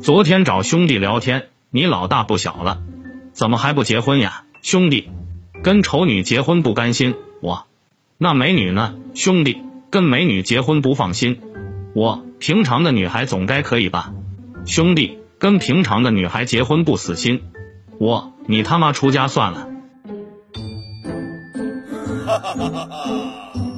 昨天找兄弟聊天，你老大不小了，怎么还不结婚呀？兄弟，跟丑女结婚不甘心，我那美女呢？兄弟，跟美女结婚不放心，我平常的女孩总该可以吧？兄弟，跟平常的女孩结婚不死心，我你他妈出家算了。哈哈哈哈哈。